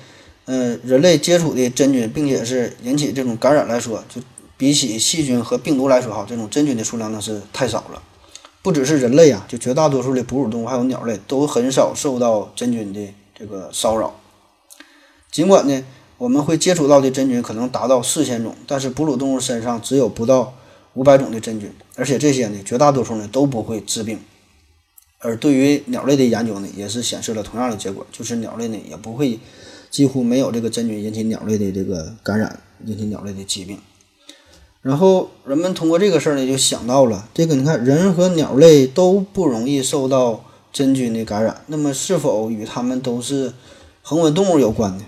呃，人类接触的真菌，并且是引起这种感染来说，就比起细菌和病毒来说，哈，这种真菌的数量呢是太少了。不只是人类啊，就绝大多数的哺乳动物还有鸟类都很少受到真菌的这个骚扰。尽管呢，我们会接触到的真菌可能达到四千种，但是哺乳动物身上只有不到。五百种的真菌，而且这些呢，绝大多数呢都不会致病。而对于鸟类的研究呢，也是显示了同样的结果，就是鸟类呢也不会几乎没有这个真菌引起鸟类的这个感染，引起鸟类的疾病。然后人们通过这个事儿呢，就想到了这个，你看人和鸟类都不容易受到真菌的感染，那么是否与它们都是恒温动物有关呢？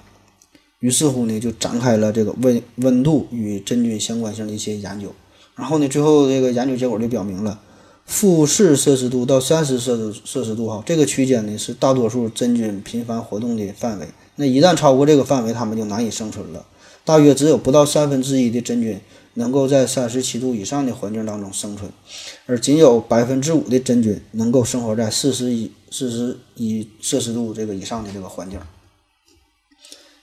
于是乎呢，就展开了这个温温度与真菌相关性的一些研究。然后呢，最后这个研究结果就表明了，负四摄氏度到三十摄氏摄氏度哈，这个区间呢是大多数真菌频繁活动的范围。那一旦超过这个范围，它们就难以生存了。大约只有不到三分之一的真菌能够在三十七度以上的环境当中生存，而仅有百分之五的真菌能够生活在四十一四十一摄氏度这个以上的这个环境。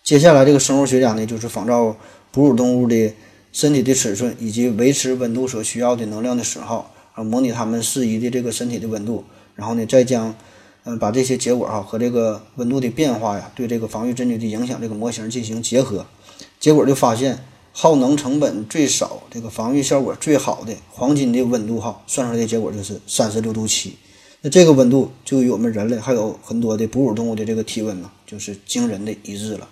接下来，这个生物学家呢，就是仿照哺乳动物的。身体的尺寸以及维持温度所需要的能量的损耗，啊，模拟它们适宜的这个身体的温度，然后呢，再将，嗯，把这些结果哈和这个温度的变化呀，对这个防御真菌的影响这个模型进行结合，结果就发现耗能成本最少、这个防御效果最好的黄金的温度哈，算出来的结果就是三十六度七，那这个温度就与我们人类还有很多的哺乳动物的这个体温呢，就是惊人的一致了。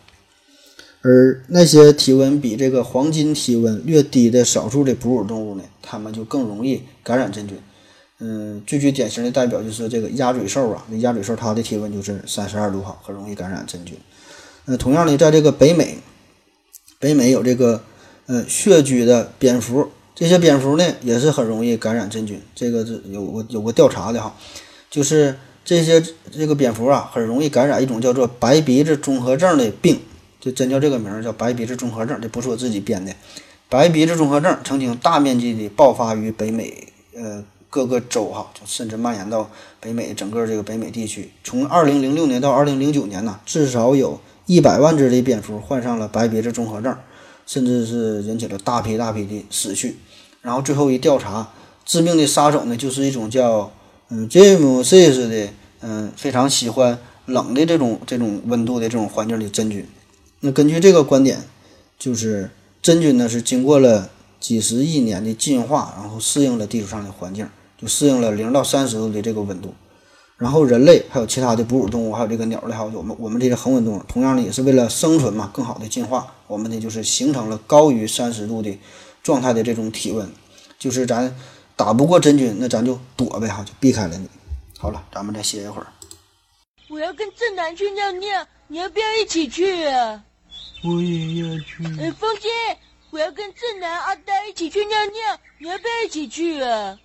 而那些体温比这个黄金体温略低的少数的哺乳动物呢，它们就更容易感染真菌。嗯，最具典型的代表就是这个鸭嘴兽啊，那鸭嘴兽它的体温就是三十二度哈，很容易感染真菌。那同样的，在这个北美，北美有这个呃穴居的蝙蝠，这些蝙蝠呢也是很容易感染真菌。这个是有个有个调查的哈，就是这些这个蝙蝠啊，很容易感染一种叫做白鼻子综合症的病。就真叫这个名儿，叫白鼻子综合症，这不是我自己编的。白鼻子综合症曾经大面积的爆发于北美，呃，各个州哈，就甚至蔓延到北美整个这个北美地区。从二零零六年到二零零九年呢，至少有一百万只的蝙蝠患上了白鼻子综合症，甚至是引起了大批大批的死去。然后最后一调查，致命的杀手呢，就是一种叫嗯 j a m e s 的，嗯，非常喜欢冷的这种这种温度的这种环境的真菌。那根据这个观点，就是真菌呢是经过了几十亿年的进化，然后适应了地球上的环境，就适应了零到三十度的这个温度。然后人类还有其他的哺乳动物，还有这个鸟类，还有我们我们这些恒温动物，同样呢也是为了生存嘛，更好的进化，我们呢就是形成了高于三十度的状态的这种体温。就是咱打不过真菌，那咱就躲呗哈，就避开了你。好了，咱们再歇一会儿。我要跟正南去尿尿，你要不要一起去啊？我也要去。哎，风姐，我要跟正南、阿呆一起去尿尿，你要不要一起去啊？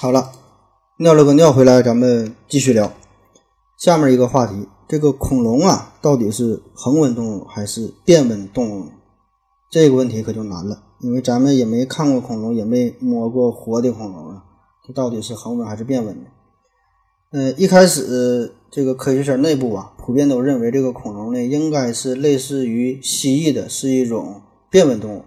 好了，尿了个尿回来，咱们继续聊下面一个话题。这个恐龙啊，到底是恒温动物还是变温动物？这个问题可就难了，因为咱们也没看过恐龙，也没摸过活的恐龙啊，它到底是恒温还是变温的？呃，一开始这个科学圈内部啊，普遍都认为这个恐龙呢，应该是类似于蜥蜴的，是一种变温动物。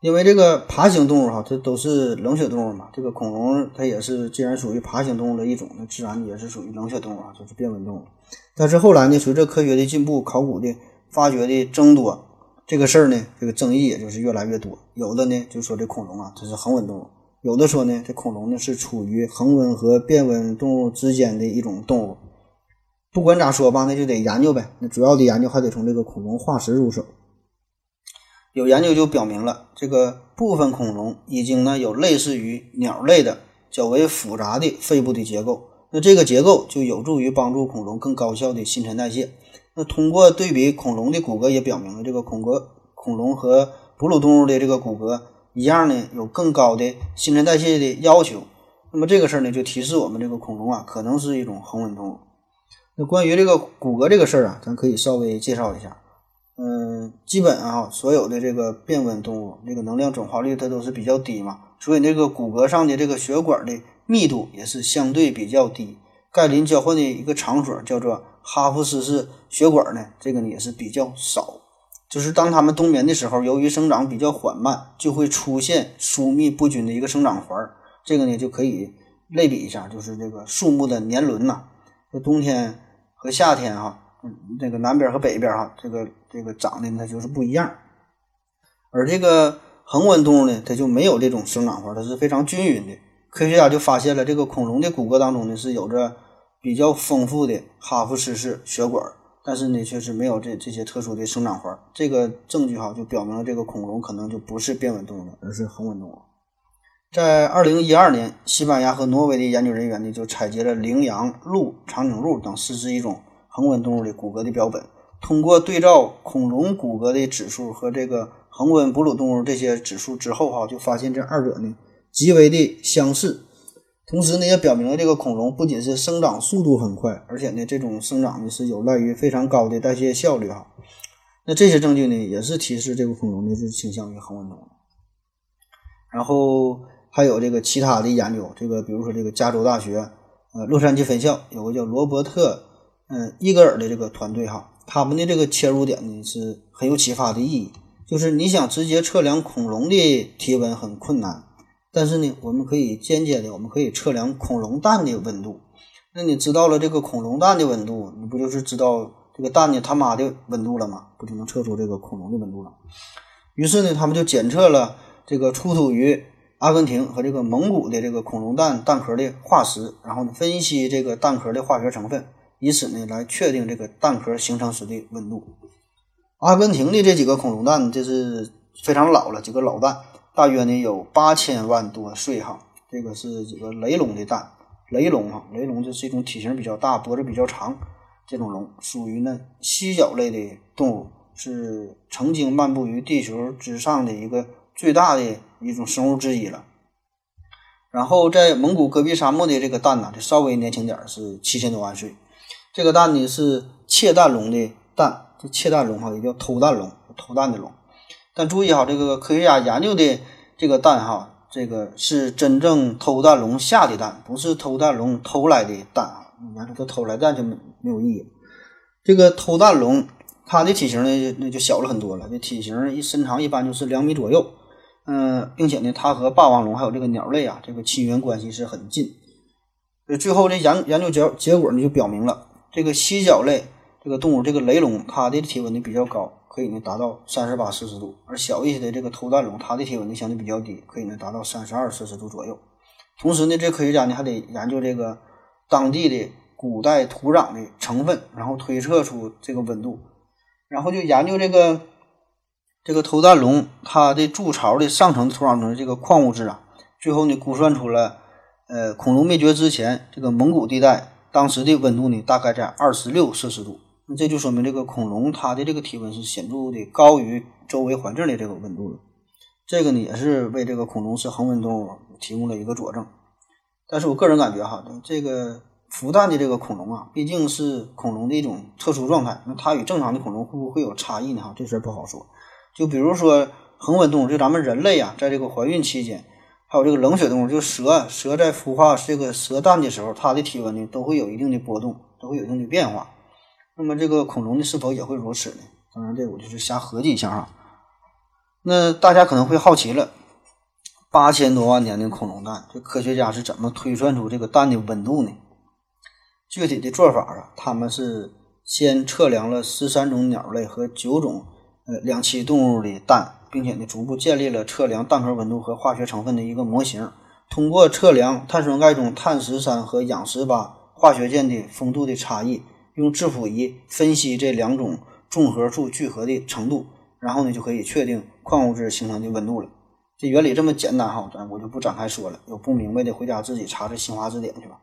因为这个爬行动物哈，它都是冷血动物嘛，这个恐龙它也是，既然属于爬行动物的一种，那自然也是属于冷血动物啊，就是变温动物。但是后来呢，随着科学的进步，考古的发掘的增多，这个事儿呢，这个争议也就是越来越多。有的呢就说这恐龙啊，它是恒温动物；有的说呢，这恐龙呢是处于恒温和变温动物之间的一种动物。不管咋说吧，那就得研究呗。那主要的研究还得从这个恐龙化石入手。有研究就表明了，这个部分恐龙已经呢有类似于鸟类的较为复杂的肺部的结构。那这个结构就有助于帮助恐龙更高效的新陈代谢。那通过对比恐龙的骨骼，也表明了这个恐骼恐龙和哺乳动物的这个骨骼一样呢，有更高的新陈代谢的要求。那么这个事儿呢，就提示我们这个恐龙啊，可能是一种恒温动物。那关于这个骨骼这个事儿啊，咱可以稍微介绍一下。嗯，基本啊，所有的这个变温动物，这个能量转化率它都是比较低嘛，所以那个骨骼上的这个血管的密度也是相对比较低。钙磷交换的一个场所叫做哈弗斯氏血管呢，这个呢也是比较少。就是当它们冬眠的时候，由于生长比较缓慢，就会出现疏密不均的一个生长环儿。这个呢就可以类比一下，就是这个树木的年轮呐，这冬天和夏天哈。嗯，这个南边和北边哈，这个这个长得它就是不一样。而这个恒温动物呢，它就没有这种生长环，它是非常均匀的。科学家就发现了，这个恐龙的骨骼当中呢是有着比较丰富的哈弗斯氏血管，但是呢却是没有这这些特殊的生长环。这个证据哈就表明了这个恐龙可能就不是变温动物了，而是恒温动物。在二零一二年，西班牙和挪威的研究人员呢就采集了羚羊、鹿、长颈鹿等四十一种。恒温动物的骨骼的标本，通过对照恐龙骨骼的指数和这个恒温哺乳动物这些指数之后，哈，就发现这二者呢极为的相似。同时呢，也表明了这个恐龙不仅是生长速度很快，而且呢，这种生长呢是有赖于非常高的代谢效率，哈。那这些证据呢，也是提示这个恐龙呢是倾向于恒温动物。然后还有这个其他的研究，这个比如说这个加州大学呃洛杉矶分校有个叫罗伯特。嗯，伊格尔的这个团队哈，他们的这个切入点呢是很有启发的意义。就是你想直接测量恐龙的体温很困难，但是呢，我们可以间接的，我们可以测量恐龙蛋的温度。那你知道了这个恐龙蛋的温度，你不就是知道这个蛋的他妈的温度了吗？不就能测出这个恐龙的温度了？于是呢，他们就检测了这个出土于阿根廷和这个蒙古的这个恐龙蛋蛋壳的化石，然后呢，分析这个蛋壳的化学成分。以此呢来确定这个蛋壳形成时的温度。阿根廷的这几个恐龙蛋，这是非常老了，几个老蛋，大约呢有八千万多岁哈。这个是这个雷龙的蛋，雷龙哈，雷龙就是一种体型比较大、脖子比较长这种龙，属于呢蜥脚类的动物，是曾经漫步于地球之上的一个最大的一种生物之一了。然后在蒙古戈壁沙漠的这个蛋呢，就稍微年轻点是七千多万岁。这个蛋呢是窃蛋龙的蛋，这窃蛋龙哈也叫偷蛋龙，偷蛋的龙。但注意哈，这个科学家研究的这个蛋哈，这个是真正偷蛋龙下的蛋，不是偷蛋龙偷来的蛋啊。研究偷来蛋就没没有意义。这个偷蛋龙它的体型呢那就小了很多了，这体型一身长一般就是两米左右，嗯，并且呢它和霸王龙还有这个鸟类啊，这个亲缘关系是很近。最后这研研究结结果呢就表明了。这个犀角类这个动物，这个雷龙，它的体温呢比较高，可以呢达到三十八摄氏度；而小一些的这个头蛋龙，它的体温呢相对比较低，可以呢达到三十二摄氏度左右。同时呢，这科学家呢还得研究这个当地的古代土壤的成分，然后推测出这个温度，然后就研究这个这个头蛋龙它的筑巢的上层土壤中的这个矿物质啊，最后呢估算出了，呃，恐龙灭绝之前这个蒙古地带。当时的温度呢，大概在二十六摄氏度，那这就说明这个恐龙它的这个体温是显著的高于周围环境的这个温度了。这个呢，也是为这个恐龙是恒温动物提供了一个佐证。但是我个人感觉哈，这个孵蛋的这个恐龙啊，毕竟是恐龙的一种特殊状态，那它与正常的恐龙会不会有差异呢？哈，这事儿不好说。就比如说恒温动物，就咱们人类啊，在这个怀孕期间。还有这个冷血动物，就蛇，蛇在孵化这个蛇蛋的时候，它的体温呢都会有一定的波动，都会有一定的变化。那么这个恐龙呢是否也会如此呢？当然，这我就是瞎合计一下哈。那大家可能会好奇了，八千多万年的恐龙蛋，这科学家是怎么推算出这个蛋的温度呢？具体的做法啊，他们是先测量了十三种鸟类和九种呃两栖动物的蛋，并且呢逐步建立了测量蛋壳温度和化学成分的一个模型。通过测量碳酸钙中碳十三和氧十八化学键的丰度的差异，用质谱仪分析这两种重合处聚合的程度，然后呢就可以确定矿物质形成的温度了。这原理这么简单哈，咱我就不展开说了。有不明白的，回家自己查查新华字典去吧。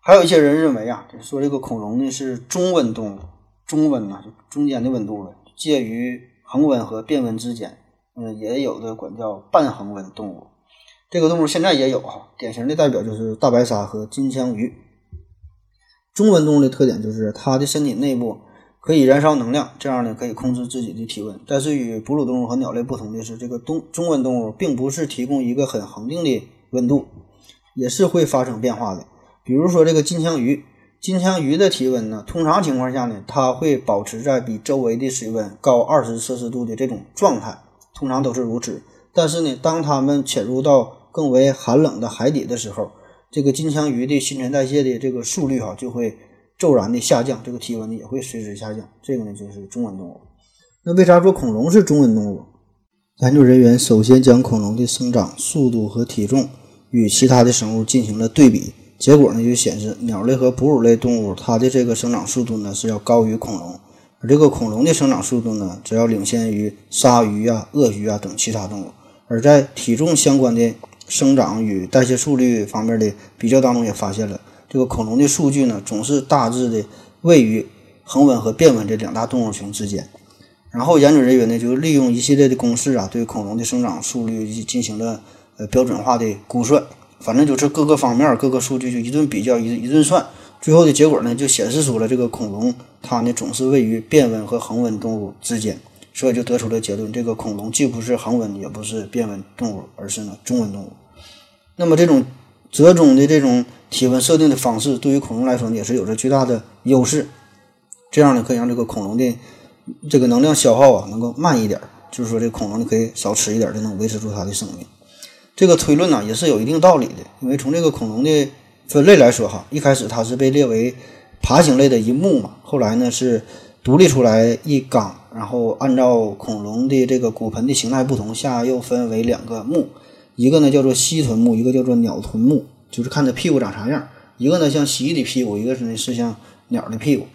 还有一些人认为啊，说这个恐龙呢是中温动物，中温呐，就中间的温度了，介于恒温和变温之间。嗯，也有的管叫半恒温动物。这个动物现在也有哈，典型的代表就是大白鲨和金枪鱼。中温动物的特点就是它的身体内部可以燃烧能量，这样呢可以控制自己的体温。但是与哺乳动物和鸟类不同的是，这个中中温动物并不是提供一个很恒定的温度，也是会发生变化的。比如说这个金枪鱼，金枪鱼的体温呢，通常情况下呢，它会保持在比周围的水温高二十摄氏度的这种状态，通常都是如此。但是呢，当它们潜入到更为寒冷的海底的时候，这个金枪鱼的新陈代谢的这个速率哈就会骤然的下降，这个体温呢也会随之下降。这个呢就是中温动物。那为啥说恐龙是中温动物？研究人员首先将恐龙的生长速度和体重与其他的生物进行了对比，结果呢就显示鸟类和哺乳类动物它的这个生长速度呢是要高于恐龙，而这个恐龙的生长速度呢只要领先于鲨鱼啊、鳄鱼啊等其他动物。而在体重相关的生长与代谢速率方面的比较当中，也发现了这个恐龙的数据呢，总是大致的位于恒温和变温这两大动物群之间。然后研究人员呢，就利用一系列的公式啊，对恐龙的生长速率进行了呃标准化的估算。反正就是各个方面各个数据就一顿比较一一顿算，最后的结果呢，就显示出了这个恐龙它呢总是位于变温和恒温动物之间。所以就得出了结论：这个恐龙既不是恒温，也不是变温动物，而是呢中温动物。那么这种折中的这种体温设定的方式，对于恐龙来说也是有着巨大的优势。这样呢可以让这个恐龙的这个能量消耗啊能够慢一点，就是说这恐龙呢可以少吃一点，就能维持住它的生命。这个推论呢也是有一定道理的，因为从这个恐龙的分类来说哈，一开始它是被列为爬行类的一目嘛，后来呢是。独立出来一纲，然后按照恐龙的这个骨盆的形态不同，下又分为两个目，一个呢叫做蜥臀目，一个叫做鸟臀目，就是看它屁股长啥样。一个呢像蜥蜴的屁股，一个是呢是像鸟的屁股。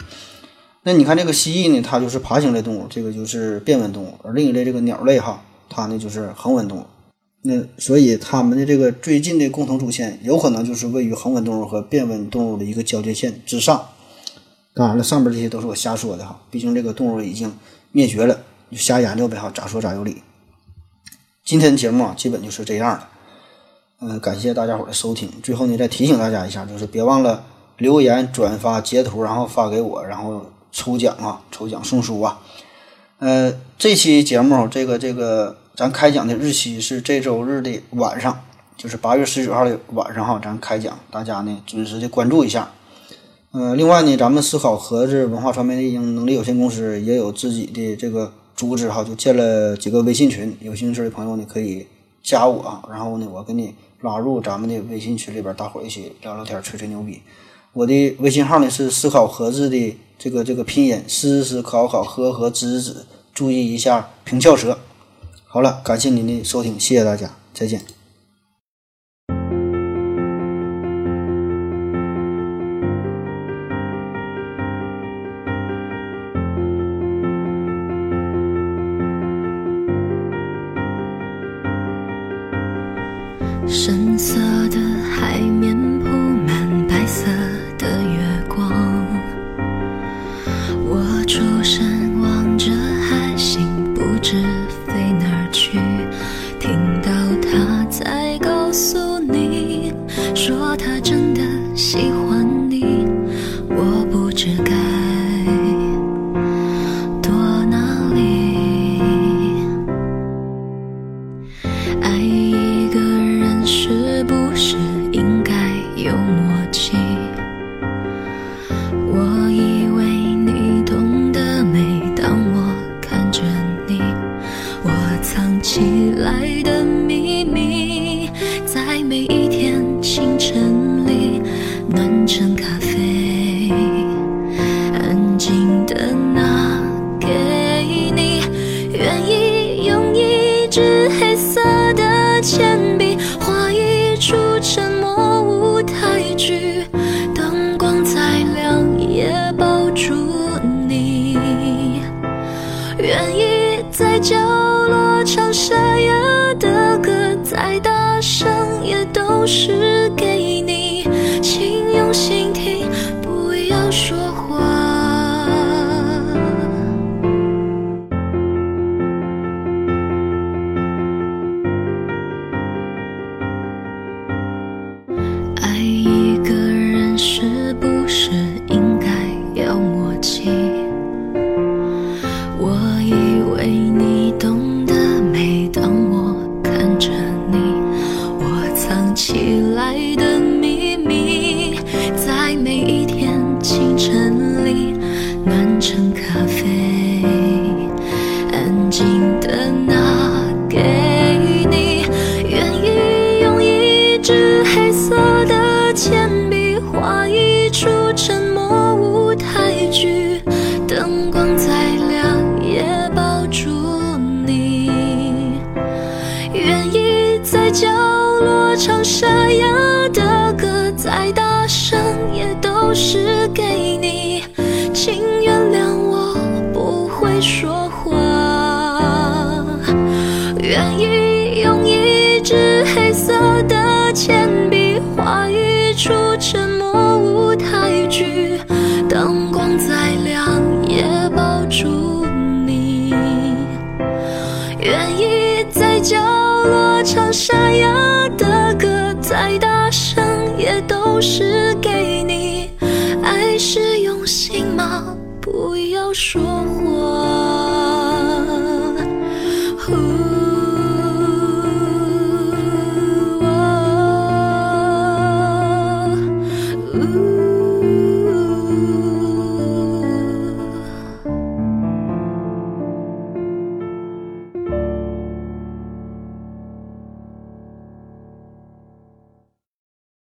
那你看这个蜥蜴呢，它就是爬行类动物，这个就是变温动物；而另一类这个鸟类哈，它呢就是恒温动物。那所以它们的这个最近的共同祖先，有可能就是位于恒温动物和变温动物的一个交界线之上。当然了，上边这些都是我瞎说的哈，毕竟这个动物已经灭绝了，就瞎研究呗哈，咋说咋有理。今天节目啊，基本就是这样了。嗯，感谢大家伙的收听。最后呢，再提醒大家一下，就是别忘了留言、转发、截图，然后发给我，然后抽奖啊，抽奖送书啊。呃，这期节目这个这个咱开奖的日期是这周日的晚上，就是八月十九号的晚上哈，咱开奖，大家呢准时的关注一下。呃，另外呢，咱们思考盒子文化传媒的能力有限公司也有自己的这个组织哈，就建了几个微信群，有兴趣的朋友呢可以加我啊，然后呢我给你拉入咱们的微信群里边，大伙一起聊聊天，吹吹牛逼。我的微信号呢是思考盒子的这个这个拼音思思考考和和子子，注意一下平翘舌。好了，感谢您的收听，谢谢大家，再见。蓝色的海面